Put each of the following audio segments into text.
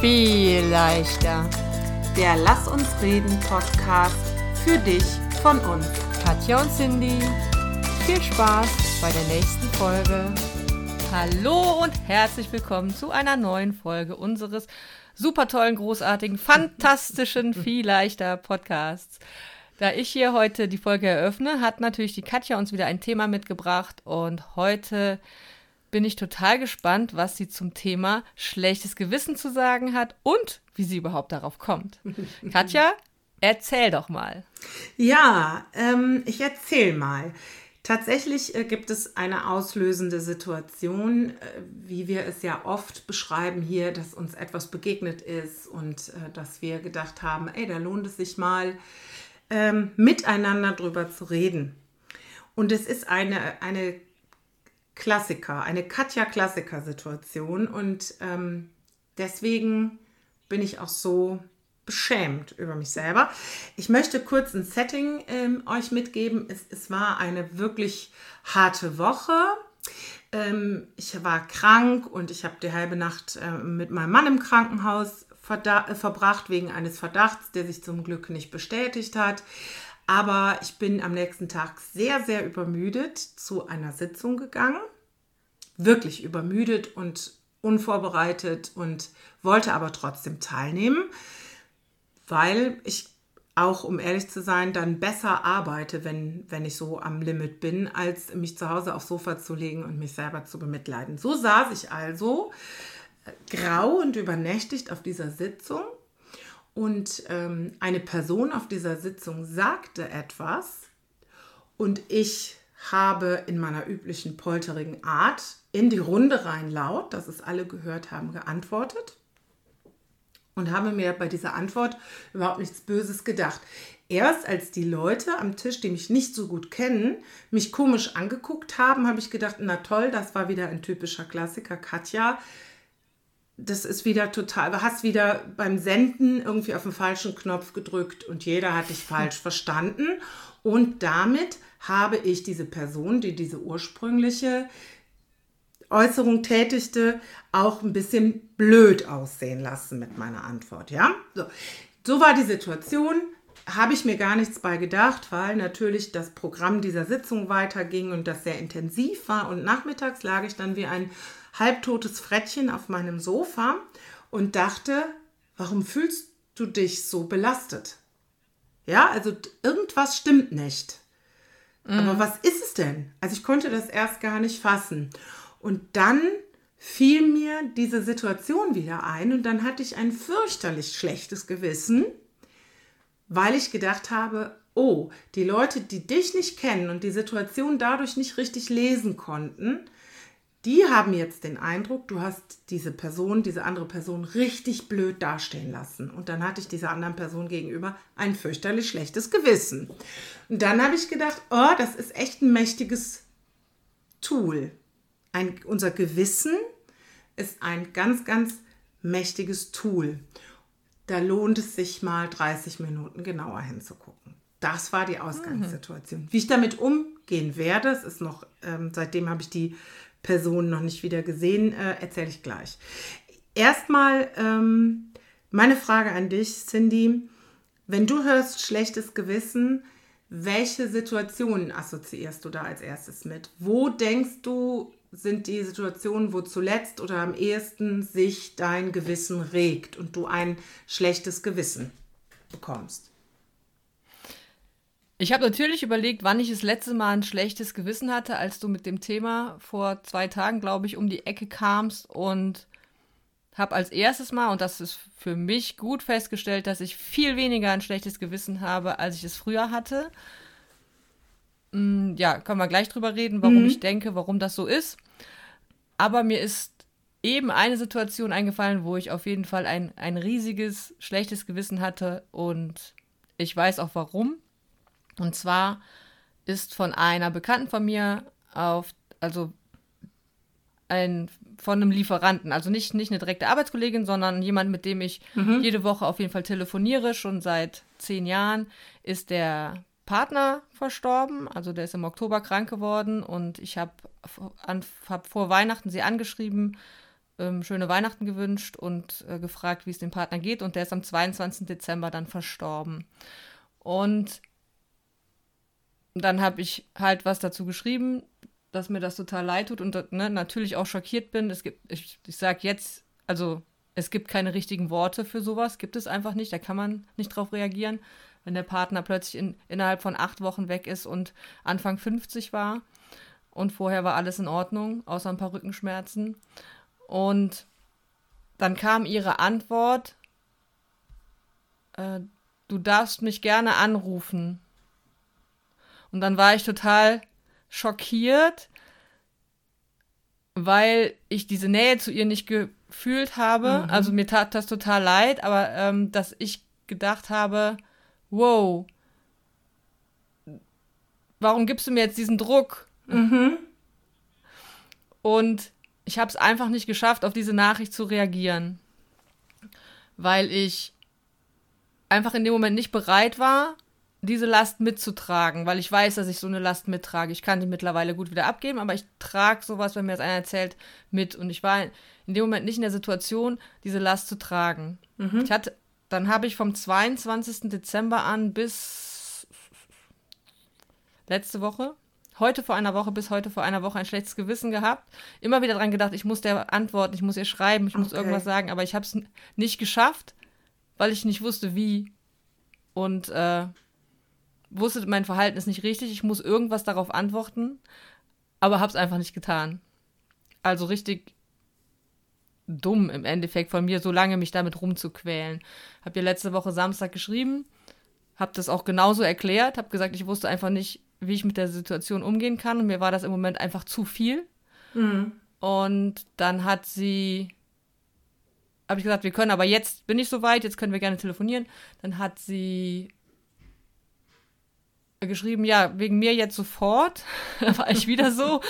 viel leichter. Der Lass uns reden Podcast für dich von uns. Katja und Cindy, viel Spaß bei der nächsten Folge. Hallo und herzlich willkommen zu einer neuen Folge unseres super tollen, großartigen, fantastischen, viel leichter Podcasts. Da ich hier heute die Folge eröffne, hat natürlich die Katja uns wieder ein Thema mitgebracht und heute bin ich total gespannt, was sie zum Thema schlechtes Gewissen zu sagen hat und wie sie überhaupt darauf kommt. Katja, erzähl doch mal. Ja, ähm, ich erzähl mal. Tatsächlich äh, gibt es eine auslösende Situation, äh, wie wir es ja oft beschreiben hier, dass uns etwas begegnet ist und äh, dass wir gedacht haben, ey, da lohnt es sich mal, ähm, miteinander drüber zu reden. Und es ist eine, eine Klassiker, eine Katja-Klassiker-Situation. Und ähm, deswegen bin ich auch so beschämt über mich selber. Ich möchte kurz ein Setting ähm, euch mitgeben. Es, es, war eine wirklich harte Woche. Ähm, ich war krank und ich habe die halbe Nacht äh, mit meinem Mann im Krankenhaus äh, verbracht wegen eines Verdachts, der sich zum Glück nicht bestätigt hat. Aber ich bin am nächsten Tag sehr, sehr übermüdet zu einer Sitzung gegangen. Wirklich übermüdet und unvorbereitet und wollte aber trotzdem teilnehmen, weil ich auch, um ehrlich zu sein, dann besser arbeite, wenn, wenn ich so am Limit bin, als mich zu Hause aufs Sofa zu legen und mich selber zu bemitleiden. So saß ich also äh, grau und übernächtigt auf dieser Sitzung und ähm, eine Person auf dieser Sitzung sagte etwas und ich habe in meiner üblichen polterigen Art in die Runde rein laut, dass es alle gehört haben, geantwortet und habe mir bei dieser Antwort überhaupt nichts Böses gedacht. Erst als die Leute am Tisch, die mich nicht so gut kennen, mich komisch angeguckt haben, habe ich gedacht, na toll, das war wieder ein typischer Klassiker, Katja das ist wieder total, du hast wieder beim Senden irgendwie auf den falschen Knopf gedrückt und jeder hat dich falsch verstanden. Und damit habe ich diese Person, die diese ursprüngliche Äußerung tätigte, auch ein bisschen blöd aussehen lassen mit meiner Antwort. Ja, so, so war die Situation. Habe ich mir gar nichts bei gedacht, weil natürlich das Programm dieser Sitzung weiterging und das sehr intensiv war. Und nachmittags lag ich dann wie ein halbtotes Frettchen auf meinem Sofa und dachte, warum fühlst du dich so belastet? Ja, also irgendwas stimmt nicht. Mhm. Aber was ist es denn? Also ich konnte das erst gar nicht fassen. Und dann fiel mir diese Situation wieder ein und dann hatte ich ein fürchterlich schlechtes Gewissen, weil ich gedacht habe, oh, die Leute, die dich nicht kennen und die Situation dadurch nicht richtig lesen konnten, die haben jetzt den Eindruck, du hast diese Person, diese andere Person richtig blöd dastehen lassen. Und dann hatte ich dieser anderen Person gegenüber ein fürchterlich schlechtes Gewissen. Und dann habe ich gedacht, oh, das ist echt ein mächtiges Tool. Ein, unser Gewissen ist ein ganz, ganz mächtiges Tool. Da lohnt es sich mal 30 Minuten genauer hinzugucken. Das war die Ausgangssituation. Mhm. Wie ich damit umgehen werde, es ist noch, ähm, seitdem habe ich die Person noch nicht wieder gesehen, äh, erzähle ich gleich. Erstmal ähm, meine Frage an dich, Cindy. Wenn du hörst schlechtes Gewissen, welche Situationen assoziierst du da als erstes mit? Wo denkst du, sind die Situationen, wo zuletzt oder am ehesten sich dein Gewissen regt und du ein schlechtes Gewissen bekommst? Ich habe natürlich überlegt, wann ich das letzte Mal ein schlechtes Gewissen hatte, als du mit dem Thema vor zwei Tagen, glaube ich, um die Ecke kamst und habe als erstes Mal, und das ist für mich gut festgestellt, dass ich viel weniger ein schlechtes Gewissen habe, als ich es früher hatte. Mm, ja, können wir gleich drüber reden, warum mhm. ich denke, warum das so ist. Aber mir ist eben eine Situation eingefallen, wo ich auf jeden Fall ein, ein riesiges schlechtes Gewissen hatte und ich weiß auch warum. Und zwar ist von einer Bekannten von mir auf, also ein, von einem Lieferanten, also nicht, nicht eine direkte Arbeitskollegin, sondern jemand, mit dem ich mhm. jede Woche auf jeden Fall telefoniere, schon seit zehn Jahren, ist der Partner verstorben, also der ist im Oktober krank geworden und ich habe hab vor Weihnachten sie angeschrieben ähm, schöne Weihnachten gewünscht und äh, gefragt, wie es dem Partner geht. Und der ist am 22. Dezember dann verstorben. Und dann habe ich halt was dazu geschrieben, dass mir das total leid tut und ne, natürlich auch schockiert bin. Es gibt, ich, ich sage jetzt, also es gibt keine richtigen Worte für sowas, gibt es einfach nicht. Da kann man nicht drauf reagieren, wenn der Partner plötzlich in, innerhalb von acht Wochen weg ist und Anfang 50 war und vorher war alles in Ordnung, außer ein paar Rückenschmerzen. Und dann kam ihre Antwort, äh, du darfst mich gerne anrufen. Und dann war ich total schockiert, weil ich diese Nähe zu ihr nicht gefühlt habe. Mhm. Also mir tat das total leid, aber ähm, dass ich gedacht habe, wow, warum gibst du mir jetzt diesen Druck? Mhm. Und ich habe es einfach nicht geschafft, auf diese Nachricht zu reagieren, weil ich einfach in dem Moment nicht bereit war, diese Last mitzutragen, weil ich weiß, dass ich so eine Last mittrage. Ich kann die mittlerweile gut wieder abgeben, aber ich trage sowas, wenn mir das einer erzählt, mit. Und ich war in dem Moment nicht in der Situation, diese Last zu tragen. Mhm. Ich hatte, dann habe ich vom 22. Dezember an bis letzte Woche, heute vor einer Woche bis heute vor einer Woche ein schlechtes Gewissen gehabt. Immer wieder dran gedacht, ich muss der antworten, ich muss ihr schreiben, ich okay. muss irgendwas sagen, aber ich habe es nicht geschafft, weil ich nicht wusste, wie. Und äh, wusste, mein Verhalten ist nicht richtig, ich muss irgendwas darauf antworten, aber habe es einfach nicht getan. Also richtig dumm im Endeffekt von mir, so lange mich damit rumzuquälen. Hab ja letzte Woche Samstag geschrieben, hab das auch genauso erklärt, hab gesagt, ich wusste einfach nicht, wie ich mit der Situation umgehen kann und mir war das im Moment einfach zu viel. Mhm. Und dann hat sie, habe ich gesagt, wir können aber jetzt, bin ich soweit, jetzt können wir gerne telefonieren. Dann hat sie geschrieben, ja, wegen mir jetzt sofort. da war ich wieder so.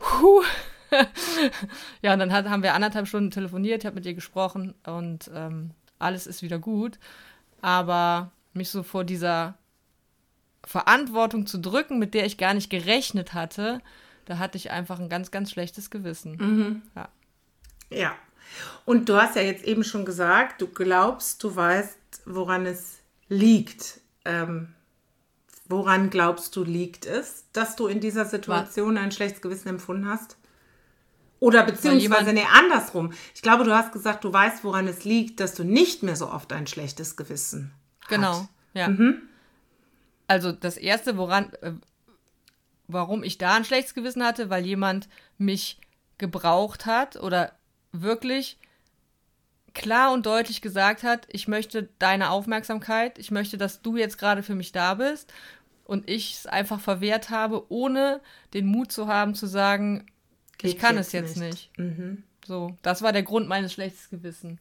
Huh. ja, und dann hat, haben wir anderthalb Stunden telefoniert, ich habe mit ihr gesprochen und ähm, alles ist wieder gut. Aber mich so vor dieser Verantwortung zu drücken, mit der ich gar nicht gerechnet hatte, da hatte ich einfach ein ganz, ganz schlechtes Gewissen. Mhm. Ja. ja. Und du hast ja jetzt eben schon gesagt, du glaubst, du weißt, woran es liegt. Ähm, Woran glaubst du, liegt es, dass du in dieser Situation Was? ein schlechtes Gewissen empfunden hast? Oder beziehungsweise, nee, andersrum. Ich glaube, du hast gesagt, du weißt, woran es liegt, dass du nicht mehr so oft ein schlechtes Gewissen hast. Genau, ja. Mhm. Also das Erste, woran, äh, warum ich da ein schlechtes Gewissen hatte, weil jemand mich gebraucht hat oder wirklich klar und deutlich gesagt hat, ich möchte deine Aufmerksamkeit, ich möchte, dass du jetzt gerade für mich da bist und ich es einfach verwehrt habe, ohne den Mut zu haben zu sagen, Geht ich kann jetzt es jetzt nicht. nicht. Mhm. So, das war der Grund meines schlechtes Gewissen.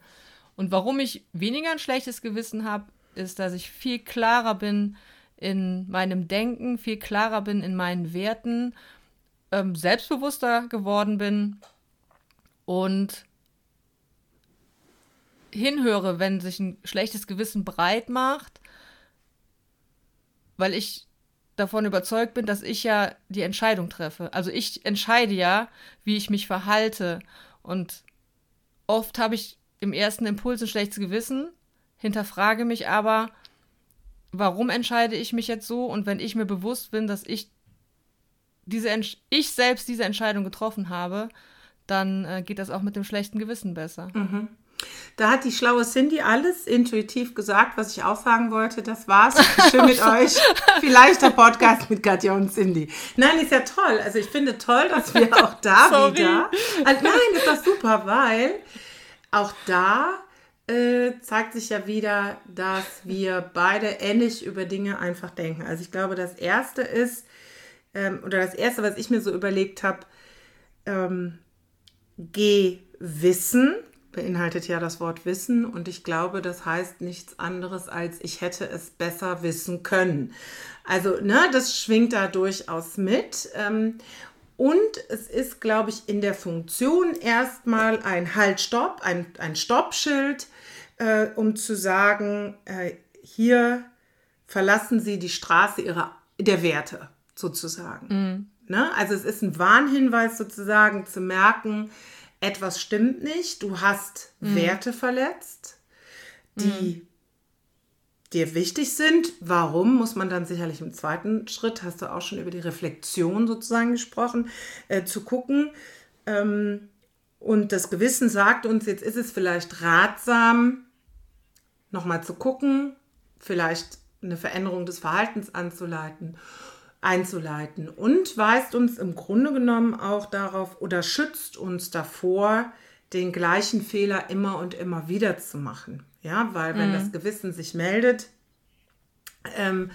Und warum ich weniger ein schlechtes Gewissen habe, ist, dass ich viel klarer bin in meinem Denken, viel klarer bin in meinen Werten, ähm, selbstbewusster geworden bin und hinhöre, wenn sich ein schlechtes Gewissen breit macht, weil ich davon überzeugt bin, dass ich ja die Entscheidung treffe. Also ich entscheide ja, wie ich mich verhalte. Und oft habe ich im ersten Impuls ein schlechtes Gewissen, hinterfrage mich aber, warum entscheide ich mich jetzt so? Und wenn ich mir bewusst bin, dass ich diese ich selbst diese Entscheidung getroffen habe, dann äh, geht das auch mit dem schlechten Gewissen besser. Mhm. Da hat die schlaue Cindy alles intuitiv gesagt, was ich auch sagen wollte. Das war's. Schön mit euch. Vielleicht der Podcast mit Katja und Cindy. Nein, ist ja toll. Also ich finde toll, dass wir auch da Sorry. wieder. Also nein, ist doch super, weil auch da äh, zeigt sich ja wieder, dass wir beide ähnlich über Dinge einfach denken. Also ich glaube, das erste ist, ähm, oder das erste, was ich mir so überlegt habe, ähm, geh wissen beinhaltet ja das Wort Wissen und ich glaube, das heißt nichts anderes als ich hätte es besser wissen können. Also, ne, das schwingt da durchaus mit. Ähm, und es ist, glaube ich, in der Funktion erstmal ein Halt-Stopp, ein, ein Stoppschild, äh, um zu sagen, äh, hier verlassen Sie die Straße ihrer, der Werte sozusagen. Mhm. Ne? Also es ist ein Warnhinweis sozusagen zu merken, etwas stimmt nicht, du hast mhm. Werte verletzt, die mhm. dir wichtig sind. Warum, muss man dann sicherlich im zweiten Schritt, hast du auch schon über die Reflexion sozusagen gesprochen, äh, zu gucken. Ähm, und das Gewissen sagt uns, jetzt ist es vielleicht ratsam, nochmal zu gucken, vielleicht eine Veränderung des Verhaltens anzuleiten, einzuleiten und weist uns im Grunde genommen auch darauf oder schützt uns davor, den gleichen Fehler immer und immer wieder zu machen. Ja, weil wenn mhm. das Gewissen sich meldet, ähm,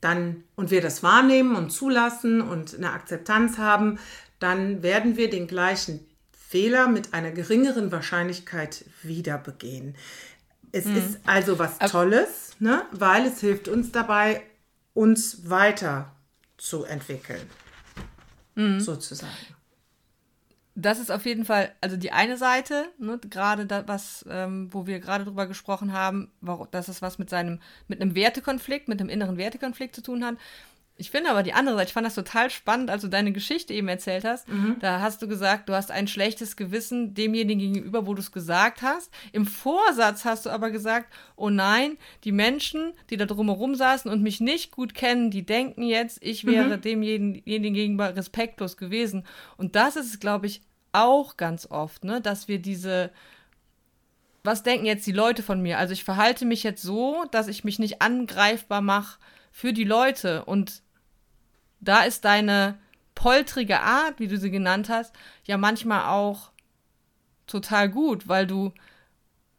dann und wir das wahrnehmen und zulassen und eine Akzeptanz haben, dann werden wir den gleichen Fehler mit einer geringeren Wahrscheinlichkeit wieder begehen. Es mhm. ist also was Tolles, ne? weil es hilft uns dabei, uns weiter zu entwickeln. Mhm. Sozusagen. Das ist auf jeden Fall, also die eine Seite, ne, gerade da, was, ähm, wo wir gerade drüber gesprochen haben, warum, dass es was mit seinem, mit einem Wertekonflikt, mit einem inneren Wertekonflikt zu tun hat. Ich finde aber die andere Seite, ich fand das total spannend, als du deine Geschichte eben erzählt hast. Mhm. Da hast du gesagt, du hast ein schlechtes Gewissen demjenigen gegenüber, wo du es gesagt hast. Im Vorsatz hast du aber gesagt, oh nein, die Menschen, die da drumherum saßen und mich nicht gut kennen, die denken jetzt, ich wäre mhm. demjenigen gegenüber respektlos gewesen. Und das ist, glaube ich, auch ganz oft, ne, dass wir diese was denken jetzt die Leute von mir? Also ich verhalte mich jetzt so, dass ich mich nicht angreifbar mache für die Leute und da ist deine poltrige Art, wie du sie genannt hast, ja manchmal auch total gut, weil du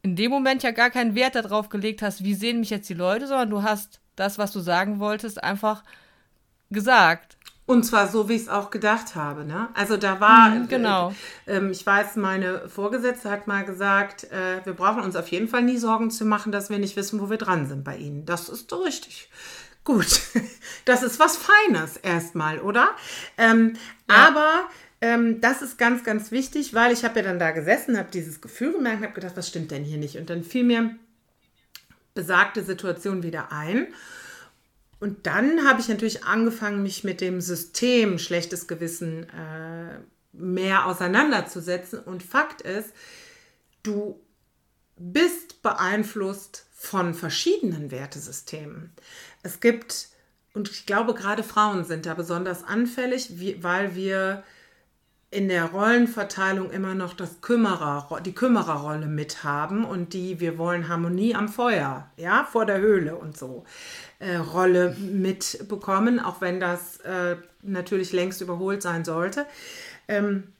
in dem Moment ja gar keinen Wert darauf gelegt hast, wie sehen mich jetzt die Leute, sondern du hast das, was du sagen wolltest, einfach gesagt. Und zwar so, wie ich es auch gedacht habe. Ne? Also da war, mhm, genau. Äh, äh, ich weiß, meine Vorgesetzte hat mal gesagt, äh, wir brauchen uns auf jeden Fall nie Sorgen zu machen, dass wir nicht wissen, wo wir dran sind bei Ihnen. Das ist so richtig. Gut, das ist was Feines erstmal, oder? Ähm, ja. Aber ähm, das ist ganz, ganz wichtig, weil ich habe ja dann da gesessen, habe dieses Gefühl gemerkt, habe gedacht, was stimmt denn hier nicht? Und dann fiel mir besagte Situation wieder ein. Und dann habe ich natürlich angefangen, mich mit dem System schlechtes Gewissen äh, mehr auseinanderzusetzen. Und Fakt ist, du bist beeinflusst von verschiedenen Wertesystemen. Es gibt, und ich glaube, gerade Frauen sind da besonders anfällig, weil wir in der Rollenverteilung immer noch das Kümmerer, die Kümmererrolle mit haben und die wir wollen Harmonie am Feuer, ja, vor der Höhle und so äh, Rolle mitbekommen, auch wenn das äh, natürlich längst überholt sein sollte. Ähm,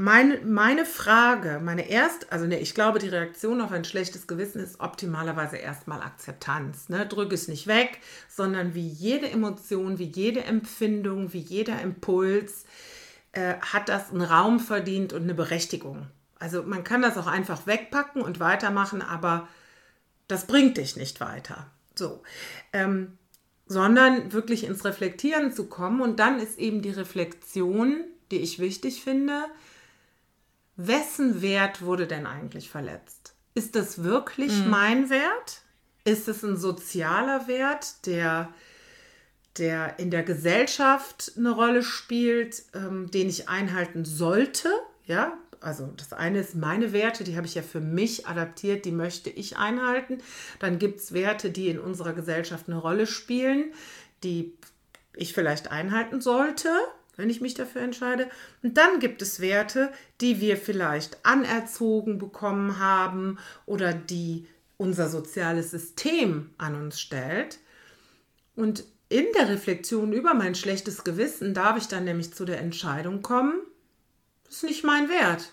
meine, meine Frage, meine erst, also ne, ich glaube, die Reaktion auf ein schlechtes Gewissen ist optimalerweise erstmal Akzeptanz. Ne? Drück es nicht weg, sondern wie jede Emotion, wie jede Empfindung, wie jeder Impuls äh, hat das einen Raum verdient und eine Berechtigung. Also man kann das auch einfach wegpacken und weitermachen, aber das bringt dich nicht weiter. So. Ähm, sondern wirklich ins Reflektieren zu kommen. Und dann ist eben die Reflexion, die ich wichtig finde, wessen Wert wurde denn eigentlich verletzt? Ist das wirklich mhm. mein Wert? Ist es ein sozialer Wert, der, der in der Gesellschaft eine Rolle spielt, ähm, den ich einhalten sollte? Ja, also das eine ist meine Werte, die habe ich ja für mich adaptiert, die möchte ich einhalten. Dann gibt es Werte, die in unserer Gesellschaft eine Rolle spielen, die ich vielleicht einhalten sollte wenn ich mich dafür entscheide. Und dann gibt es Werte, die wir vielleicht anerzogen bekommen haben oder die unser soziales System an uns stellt. Und in der Reflexion über mein schlechtes Gewissen darf ich dann nämlich zu der Entscheidung kommen, das ist nicht mein Wert.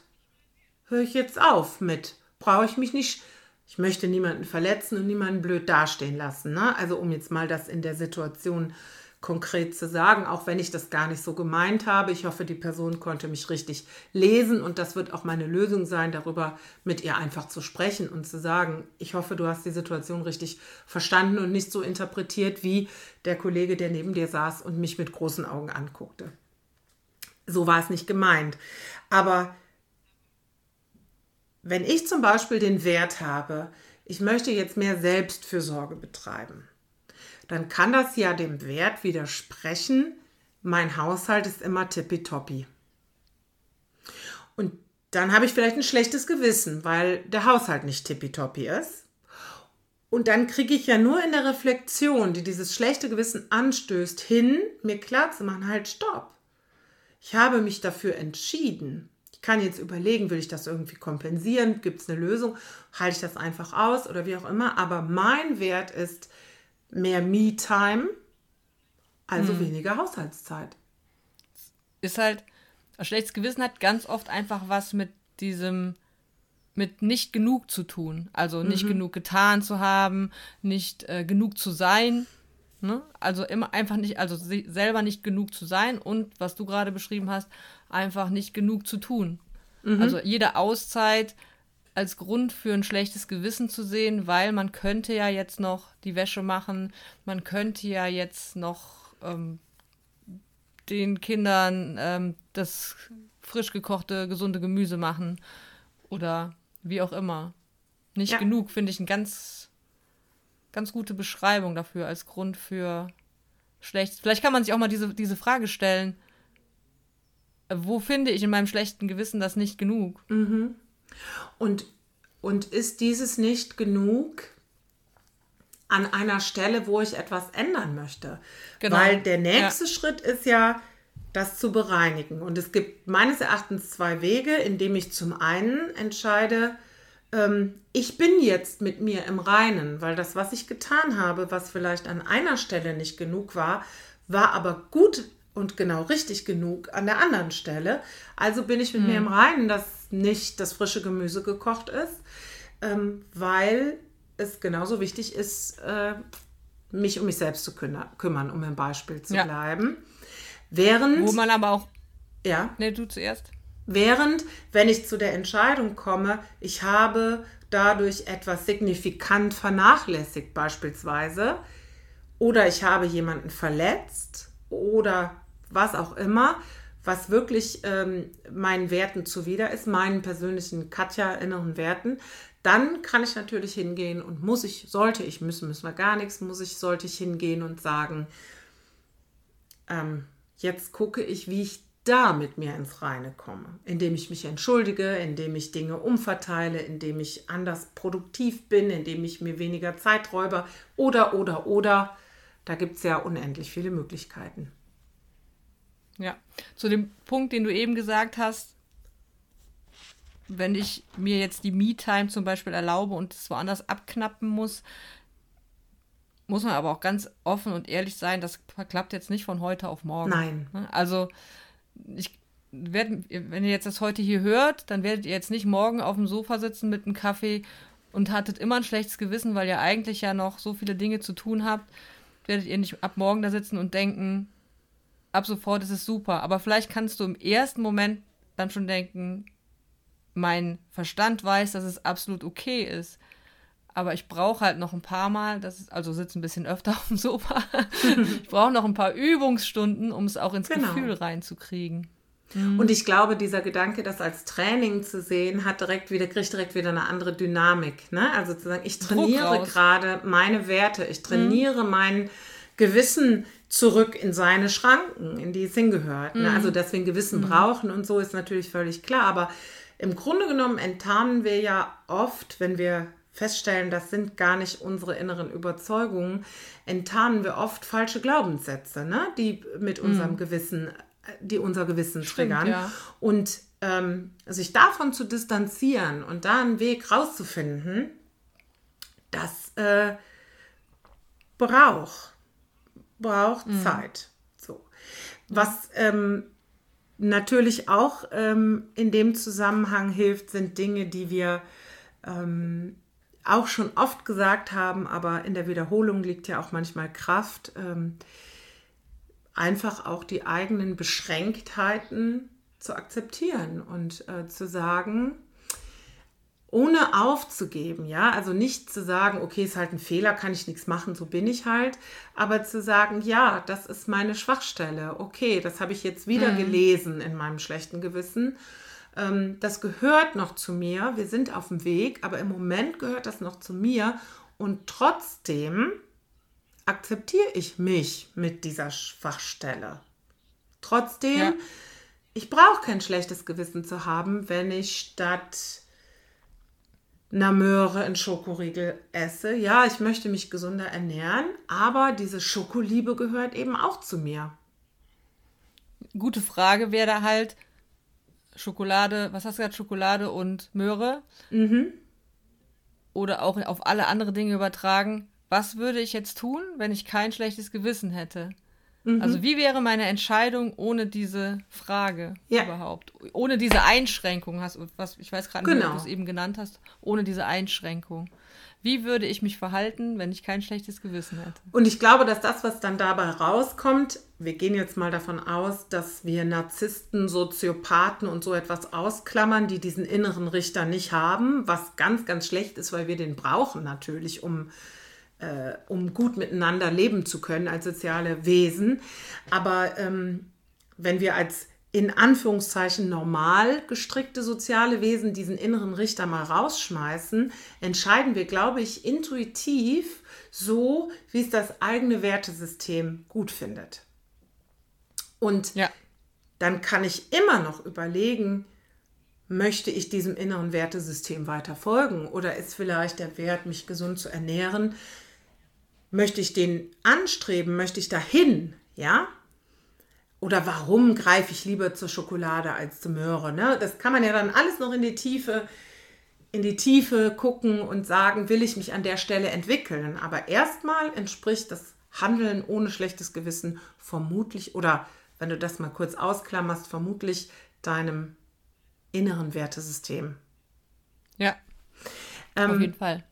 Höre ich jetzt auf mit. Brauche ich mich nicht. Ich möchte niemanden verletzen und niemanden blöd dastehen lassen. Ne? Also um jetzt mal das in der Situation konkret zu sagen, auch wenn ich das gar nicht so gemeint habe. Ich hoffe, die Person konnte mich richtig lesen und das wird auch meine Lösung sein, darüber mit ihr einfach zu sprechen und zu sagen, ich hoffe, du hast die Situation richtig verstanden und nicht so interpretiert wie der Kollege, der neben dir saß und mich mit großen Augen anguckte. So war es nicht gemeint. Aber wenn ich zum Beispiel den Wert habe, ich möchte jetzt mehr Selbstfürsorge betreiben, dann kann das ja dem Wert widersprechen, mein Haushalt ist immer tippitoppi. Und dann habe ich vielleicht ein schlechtes Gewissen, weil der Haushalt nicht tippitoppi ist. Und dann kriege ich ja nur in der Reflexion, die dieses schlechte Gewissen anstößt, hin, mir klar zu machen, halt, stopp. Ich habe mich dafür entschieden. Ich kann jetzt überlegen, will ich das irgendwie kompensieren? Gibt es eine Lösung? Halte ich das einfach aus oder wie auch immer? Aber mein Wert ist mehr Me-Time, also hm. weniger Haushaltszeit. Ist halt, ein schlechtes Gewissen hat ganz oft einfach was mit diesem, mit nicht genug zu tun. Also nicht mhm. genug getan zu haben, nicht äh, genug zu sein. Ne? Also immer einfach nicht, also selber nicht genug zu sein und was du gerade beschrieben hast, einfach nicht genug zu tun. Mhm. Also jede Auszeit als Grund für ein schlechtes Gewissen zu sehen, weil man könnte ja jetzt noch die Wäsche machen, man könnte ja jetzt noch ähm, den Kindern ähm, das frisch gekochte, gesunde Gemüse machen oder wie auch immer. Nicht ja. genug, finde ich, eine ganz, ganz gute Beschreibung dafür als Grund für schlecht. Vielleicht kann man sich auch mal diese, diese Frage stellen, wo finde ich in meinem schlechten Gewissen das nicht genug? Mhm. Und, und ist dieses nicht genug an einer Stelle, wo ich etwas ändern möchte? Genau. Weil der nächste ja. Schritt ist ja, das zu bereinigen. Und es gibt meines Erachtens zwei Wege, indem ich zum einen entscheide, ähm, ich bin jetzt mit mir im Reinen, weil das, was ich getan habe, was vielleicht an einer Stelle nicht genug war, war aber gut und genau richtig genug an der anderen Stelle. Also bin ich mit mhm. mir im Reinen, dass nicht das frische Gemüse gekocht ist, ähm, weil es genauso wichtig ist, äh, mich um mich selbst zu kümmern, um im Beispiel zu ja. bleiben. Während. Wo man aber auch. Ja. Ne, du zuerst. Während, wenn ich zu der Entscheidung komme, ich habe dadurch etwas signifikant vernachlässigt, beispielsweise, oder ich habe jemanden verletzt oder was auch immer, was wirklich ähm, meinen Werten zuwider ist, meinen persönlichen Katja inneren Werten, dann kann ich natürlich hingehen und muss ich, sollte ich, müssen, müssen wir gar nichts, muss ich, sollte ich hingehen und sagen, ähm, Jetzt gucke ich, wie ich da mit mir ins Reine komme, indem ich mich entschuldige, indem ich Dinge umverteile, indem ich anders produktiv bin, indem ich mir weniger Zeit räube oder, oder, oder. Da gibt es ja unendlich viele Möglichkeiten. Ja, zu dem Punkt, den du eben gesagt hast, wenn ich mir jetzt die Me-Time zum Beispiel erlaube und es woanders abknappen muss, muss man aber auch ganz offen und ehrlich sein, das klappt jetzt nicht von heute auf morgen. Nein. Ne? Also, ich werde, wenn ihr jetzt das heute hier hört, dann werdet ihr jetzt nicht morgen auf dem Sofa sitzen mit einem Kaffee und hattet immer ein schlechtes Gewissen, weil ihr eigentlich ja noch so viele Dinge zu tun habt. Werdet ihr nicht ab morgen da sitzen und denken, ab sofort ist es super. Aber vielleicht kannst du im ersten Moment dann schon denken, mein Verstand weiß, dass es absolut okay ist aber ich brauche halt noch ein paar Mal, das ist, also sitze ein bisschen öfter auf dem Sofa. ich brauche noch ein paar Übungsstunden, um es auch ins genau. Gefühl reinzukriegen. Mhm. Und ich glaube, dieser Gedanke, das als Training zu sehen, hat direkt wieder, kriegt direkt wieder eine andere Dynamik. Ne? Also zu sagen, ich trainiere gerade meine Werte, ich trainiere mhm. mein Gewissen zurück in seine Schranken, in die es hingehört. Ne? Mhm. Also, dass wir ein Gewissen mhm. brauchen und so ist natürlich völlig klar. Aber im Grunde genommen enttarnen wir ja oft, wenn wir feststellen, das sind gar nicht unsere inneren Überzeugungen, enttarnen wir oft falsche Glaubenssätze, ne? die mit unserem mm. Gewissen, die unser Gewissen Stimmt, triggern. Ja. Und ähm, sich davon zu distanzieren und da einen Weg rauszufinden, das äh, braucht, braucht mm. Zeit. So. Was ähm, natürlich auch ähm, in dem Zusammenhang hilft, sind Dinge, die wir ähm, auch schon oft gesagt haben, aber in der Wiederholung liegt ja auch manchmal Kraft, ähm, einfach auch die eigenen Beschränktheiten zu akzeptieren und äh, zu sagen, ohne aufzugeben, ja, also nicht zu sagen, okay, ist halt ein Fehler, kann ich nichts machen, so bin ich halt, aber zu sagen, ja, das ist meine Schwachstelle, okay, das habe ich jetzt wieder mhm. gelesen in meinem schlechten Gewissen ähm, das gehört noch zu mir, wir sind auf dem Weg, aber im Moment gehört das noch zu mir und trotzdem akzeptiere ich mich mit dieser Schwachstelle. Trotzdem ja. ich brauche kein schlechtes Gewissen zu haben, wenn ich statt einer Möhre einen Schokoriegel esse. Ja, ich möchte mich gesunder ernähren, aber diese Schokoliebe gehört eben auch zu mir. Gute Frage wäre da halt Schokolade, was hast du gesagt, Schokolade und Möhre? Mhm. Oder auch auf alle andere Dinge übertragen. Was würde ich jetzt tun, wenn ich kein schlechtes Gewissen hätte? Mhm. Also wie wäre meine Entscheidung ohne diese Frage ja. überhaupt? Ohne diese Einschränkung, hast, was, ich weiß gerade nicht, genau. ob du es eben genannt hast, ohne diese Einschränkung. Wie würde ich mich verhalten, wenn ich kein schlechtes Gewissen hätte? Und ich glaube, dass das, was dann dabei rauskommt, wir gehen jetzt mal davon aus, dass wir Narzissten, Soziopathen und so etwas ausklammern, die diesen inneren Richter nicht haben, was ganz, ganz schlecht ist, weil wir den brauchen natürlich, um äh, um gut miteinander leben zu können als soziale Wesen. Aber ähm, wenn wir als in Anführungszeichen normal gestrickte soziale Wesen diesen inneren Richter mal rausschmeißen, entscheiden wir, glaube ich, intuitiv so, wie es das eigene Wertesystem gut findet. Und ja. dann kann ich immer noch überlegen, möchte ich diesem inneren Wertesystem weiter folgen oder ist vielleicht der Wert, mich gesund zu ernähren, Möchte ich den anstreben? Möchte ich dahin? Ja? Oder warum greife ich lieber zur Schokolade als zur Möhre? Ne? Das kann man ja dann alles noch in die Tiefe, in die Tiefe gucken und sagen, will ich mich an der Stelle entwickeln? Aber erstmal entspricht das Handeln ohne schlechtes Gewissen vermutlich, oder wenn du das mal kurz ausklammerst, vermutlich deinem inneren Wertesystem. Ja. Ähm, auf jeden Fall.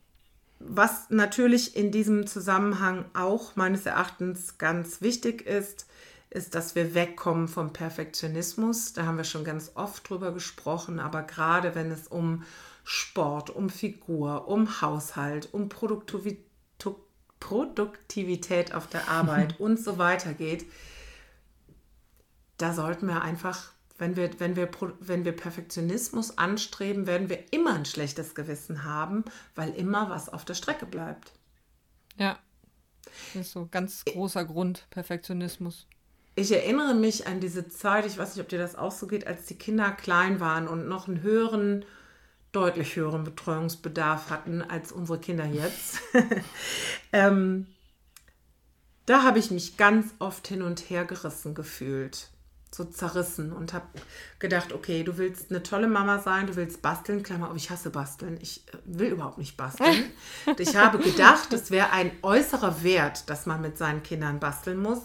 Was natürlich in diesem Zusammenhang auch meines Erachtens ganz wichtig ist, ist, dass wir wegkommen vom Perfektionismus. Da haben wir schon ganz oft drüber gesprochen, aber gerade wenn es um Sport, um Figur, um Haushalt, um Produktivität, Produktivität auf der Arbeit und so weiter geht, da sollten wir einfach wenn wir, wenn, wir, wenn wir Perfektionismus anstreben, werden wir immer ein schlechtes Gewissen haben, weil immer was auf der Strecke bleibt. Ja, das ist so ein ganz großer ich, Grund, Perfektionismus. Ich erinnere mich an diese Zeit, ich weiß nicht, ob dir das auch so geht, als die Kinder klein waren und noch einen höheren, deutlich höheren Betreuungsbedarf hatten als unsere Kinder jetzt. ähm, da habe ich mich ganz oft hin und her gerissen gefühlt so zerrissen und habe gedacht, okay, du willst eine tolle Mama sein, du willst basteln, Klammer auf, ich hasse basteln, ich äh, will überhaupt nicht basteln. ich habe gedacht, es wäre ein äußerer Wert, dass man mit seinen Kindern basteln muss.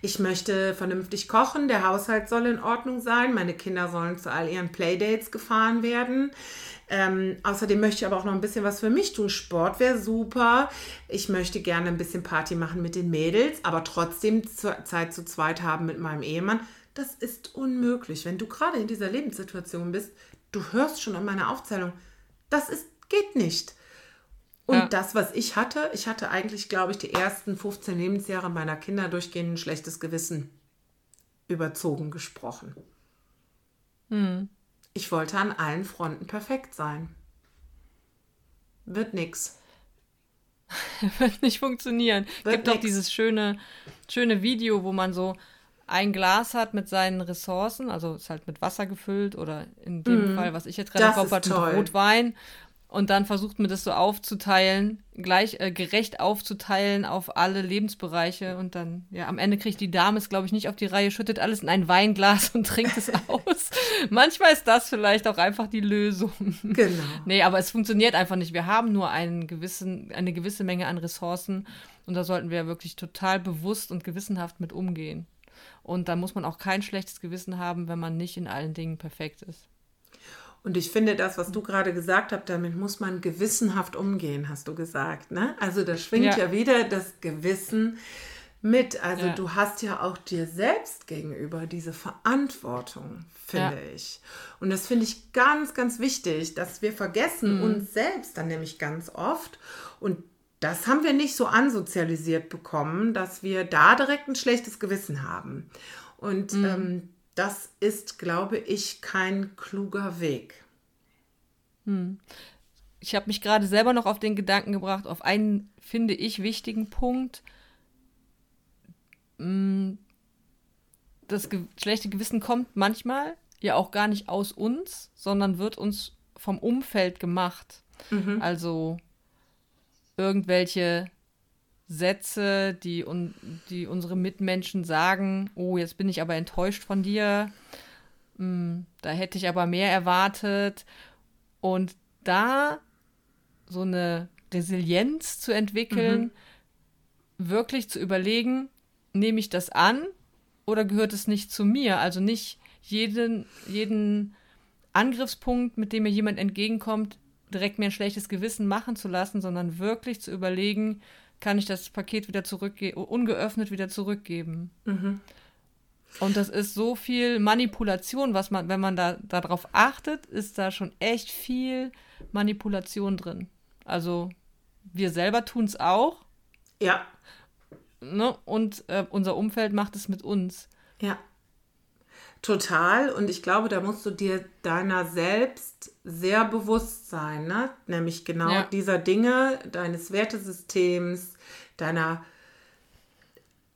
Ich möchte vernünftig kochen, der Haushalt soll in Ordnung sein, meine Kinder sollen zu all ihren Playdates gefahren werden. Ähm, außerdem möchte ich aber auch noch ein bisschen was für mich tun. Sport wäre super. Ich möchte gerne ein bisschen Party machen mit den Mädels, aber trotzdem Zeit zu zweit haben mit meinem Ehemann. Das ist unmöglich. Wenn du gerade in dieser Lebenssituation bist, du hörst schon an meiner Aufzählung, das ist, geht nicht. Und ja. das, was ich hatte, ich hatte eigentlich, glaube ich, die ersten 15 Lebensjahre meiner Kinder durchgehend ein schlechtes Gewissen überzogen gesprochen. Hm. Ich wollte an allen Fronten perfekt sein. Wird nix. Wird nicht funktionieren. Es gibt nix. doch dieses schöne, schöne Video, wo man so ein Glas hat mit seinen Ressourcen, also ist halt mit Wasser gefüllt oder in dem mm. Fall, was ich jetzt gerade habe, mit Rotwein. Und dann versucht man das so aufzuteilen, gleich äh, gerecht aufzuteilen auf alle Lebensbereiche. Und dann, ja, am Ende kriegt die Dame es, glaube ich, nicht auf die Reihe, schüttet alles in ein Weinglas und trinkt es aus. Manchmal ist das vielleicht auch einfach die Lösung. Genau. nee, aber es funktioniert einfach nicht. Wir haben nur einen gewissen, eine gewisse Menge an Ressourcen. Und da sollten wir wirklich total bewusst und gewissenhaft mit umgehen. Und da muss man auch kein schlechtes Gewissen haben, wenn man nicht in allen Dingen perfekt ist. Und ich finde das, was du gerade gesagt hast, damit muss man gewissenhaft umgehen, hast du gesagt. Ne? Also da schwingt ja. ja wieder das Gewissen mit. Also ja. du hast ja auch dir selbst gegenüber diese Verantwortung, finde ja. ich. Und das finde ich ganz, ganz wichtig, dass wir vergessen mhm. uns selbst dann nämlich ganz oft. Und das haben wir nicht so ansozialisiert bekommen, dass wir da direkt ein schlechtes Gewissen haben. Und mhm. ähm, das ist, glaube ich, kein kluger Weg. Mhm. Ich habe mich gerade selber noch auf den Gedanken gebracht, auf einen, finde ich, wichtigen Punkt. Mhm. das ge schlechte Gewissen kommt manchmal ja auch gar nicht aus uns, sondern wird uns vom Umfeld gemacht. Mhm. Also irgendwelche Sätze, die, un die unsere Mitmenschen sagen, oh, jetzt bin ich aber enttäuscht von dir, hm, da hätte ich aber mehr erwartet. Und da so eine Resilienz zu entwickeln, mhm. wirklich zu überlegen, nehme ich das an oder gehört es nicht zu mir? Also nicht jeden, jeden Angriffspunkt, mit dem mir jemand entgegenkommt, direkt mir ein schlechtes Gewissen machen zu lassen, sondern wirklich zu überlegen, kann ich das Paket wieder zurückgeben, ungeöffnet wieder zurückgeben. Mhm. Und das ist so viel Manipulation, was man, wenn man da darauf achtet, ist da schon echt viel Manipulation drin. Also wir selber tun es auch. Ja. Ne? Und äh, unser Umfeld macht es mit uns. Ja. Total. Und ich glaube, da musst du dir deiner selbst sehr bewusst sein, ne? Nämlich genau ja. dieser Dinge, deines Wertesystems, deiner,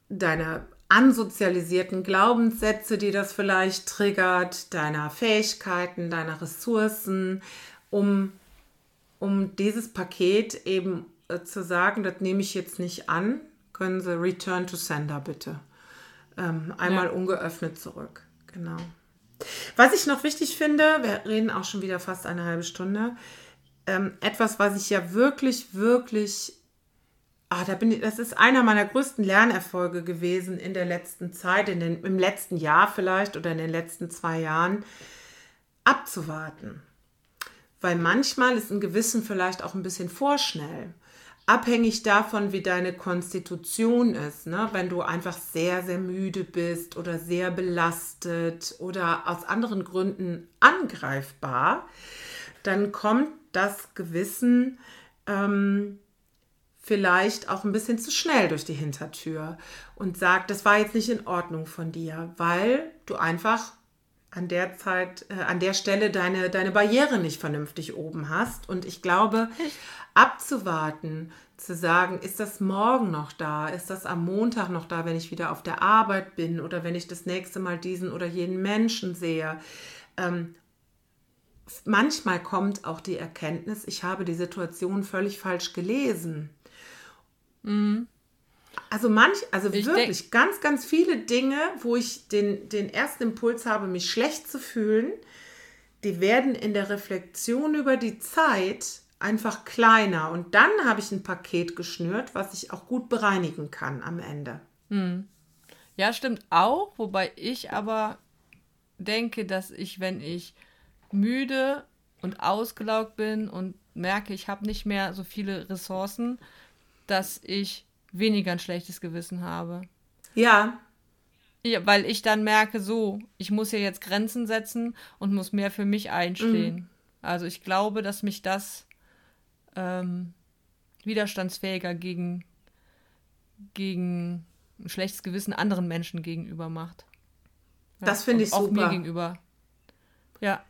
deiner ansozialisierten Glaubenssätze, die das vielleicht triggert, deiner Fähigkeiten, deiner Ressourcen, um, um dieses Paket eben äh, zu sagen, das nehme ich jetzt nicht an, können Sie Return to Sender bitte. Ähm, einmal ja. ungeöffnet zurück. Genau. Was ich noch wichtig finde, wir reden auch schon wieder fast eine halbe Stunde, ähm, etwas, was ich ja wirklich, wirklich, ah, da bin ich, das ist einer meiner größten Lernerfolge gewesen in der letzten Zeit, in den, im letzten Jahr vielleicht oder in den letzten zwei Jahren, abzuwarten. Weil manchmal ist ein Gewissen vielleicht auch ein bisschen vorschnell abhängig davon, wie deine Konstitution ist. Ne? Wenn du einfach sehr, sehr müde bist oder sehr belastet oder aus anderen Gründen angreifbar, dann kommt das Gewissen ähm, vielleicht auch ein bisschen zu schnell durch die Hintertür und sagt, das war jetzt nicht in Ordnung von dir, weil du einfach an der Zeit, äh, an der Stelle deine, deine Barriere nicht vernünftig oben hast. Und ich glaube, abzuwarten, zu sagen, ist das morgen noch da? Ist das am Montag noch da, wenn ich wieder auf der Arbeit bin oder wenn ich das nächste Mal diesen oder jenen Menschen sehe? Ähm, manchmal kommt auch die Erkenntnis, ich habe die Situation völlig falsch gelesen. Mhm. Also manch, also ich wirklich ganz, ganz viele Dinge, wo ich den, den ersten Impuls habe, mich schlecht zu fühlen, die werden in der Reflexion über die Zeit einfach kleiner. Und dann habe ich ein Paket geschnürt, was ich auch gut bereinigen kann am Ende. Hm. Ja, stimmt auch, wobei ich aber denke, dass ich, wenn ich müde und ausgelaugt bin und merke, ich habe nicht mehr so viele Ressourcen, dass ich weniger ein schlechtes Gewissen habe. Ja. ja. Weil ich dann merke, so, ich muss hier jetzt Grenzen setzen und muss mehr für mich einstehen. Mhm. Also ich glaube, dass mich das ähm, widerstandsfähiger gegen, gegen ein schlechtes Gewissen anderen Menschen gegenüber macht. Ja, das finde ich auch super. Auch mir gegenüber. Ja.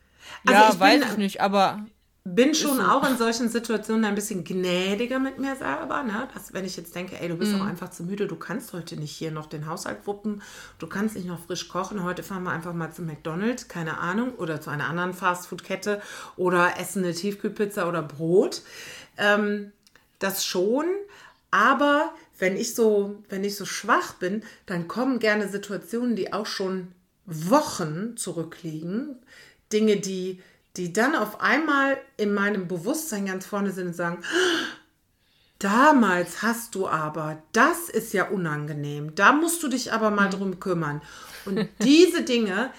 Also ja, ich weiß ich nicht, aber bin schon auch in solchen Situationen ein bisschen gnädiger mit mir selber. Ne? Dass, wenn ich jetzt denke, ey, du bist mm. auch einfach zu müde, du kannst heute nicht hier noch den Haushalt wuppen, du kannst nicht noch frisch kochen, heute fahren wir einfach mal zu McDonald's, keine Ahnung, oder zu einer anderen Fastfood-Kette oder essen eine Tiefkühlpizza oder Brot. Ähm, das schon, aber wenn ich so, wenn ich so schwach bin, dann kommen gerne Situationen, die auch schon Wochen zurückliegen. Dinge, die die dann auf einmal in meinem Bewusstsein ganz vorne sind und sagen, damals hast du aber, das ist ja unangenehm, da musst du dich aber mal mhm. drum kümmern. Und diese Dinge,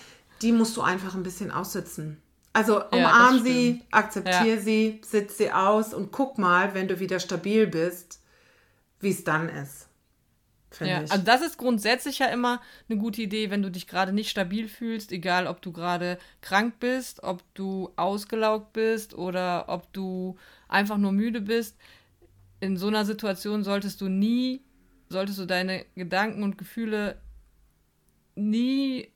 die musst du einfach ein bisschen aussitzen. Also umarm ja, sie, akzeptiere ja. sie, sitz sie aus und guck mal, wenn du wieder stabil bist, wie es dann ist. Ja, ich. also das ist grundsätzlich ja immer eine gute Idee, wenn du dich gerade nicht stabil fühlst, egal ob du gerade krank bist, ob du ausgelaugt bist oder ob du einfach nur müde bist. In so einer Situation solltest du nie, solltest du deine Gedanken und Gefühle nie,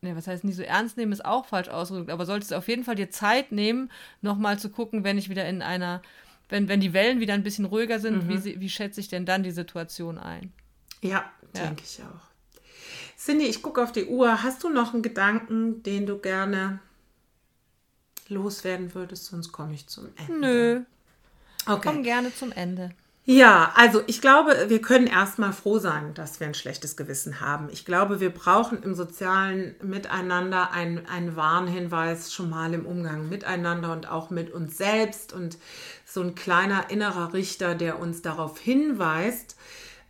ne, was heißt nie so ernst nehmen, ist auch falsch ausgedrückt, aber solltest du auf jeden Fall dir Zeit nehmen, nochmal zu gucken, wenn ich wieder in einer, wenn, wenn die Wellen wieder ein bisschen ruhiger sind, mhm. wie, wie schätze ich denn dann die Situation ein? Ja, denke ja. ich auch. Cindy, ich gucke auf die Uhr. Hast du noch einen Gedanken, den du gerne loswerden würdest? Sonst komme ich zum Ende. Nö. Okay. Komm gerne zum Ende. Ja, also ich glaube, wir können erstmal froh sein, dass wir ein schlechtes Gewissen haben. Ich glaube, wir brauchen im sozialen Miteinander einen, einen Warnhinweis schon mal im Umgang miteinander und auch mit uns selbst und so ein kleiner innerer Richter, der uns darauf hinweist,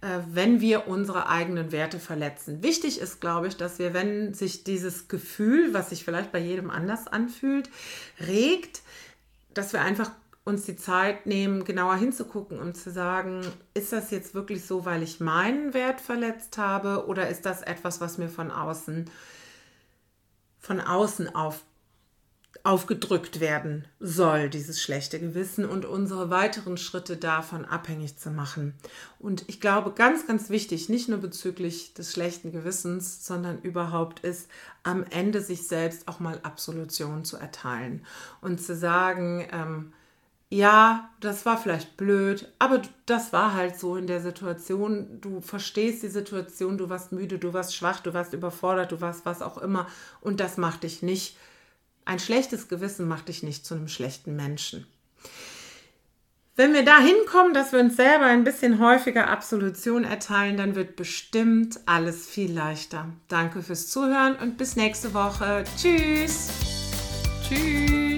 wenn wir unsere eigenen Werte verletzen. Wichtig ist, glaube ich, dass wir, wenn sich dieses Gefühl, was sich vielleicht bei jedem anders anfühlt, regt, dass wir einfach uns die Zeit nehmen, genauer hinzugucken und zu sagen, ist das jetzt wirklich so, weil ich meinen Wert verletzt habe oder ist das etwas, was mir von außen von außen auf, aufgedrückt werden soll, dieses schlechte Gewissen und unsere weiteren Schritte davon abhängig zu machen. Und ich glaube, ganz, ganz wichtig, nicht nur bezüglich des schlechten Gewissens, sondern überhaupt ist, am Ende sich selbst auch mal Absolution zu erteilen und zu sagen, ähm, ja, das war vielleicht blöd, aber das war halt so in der Situation. Du verstehst die Situation, du warst müde, du warst schwach, du warst überfordert, du warst was auch immer. Und das macht dich nicht, ein schlechtes Gewissen macht dich nicht zu einem schlechten Menschen. Wenn wir da hinkommen, dass wir uns selber ein bisschen häufiger Absolution erteilen, dann wird bestimmt alles viel leichter. Danke fürs Zuhören und bis nächste Woche. Tschüss. Tschüss.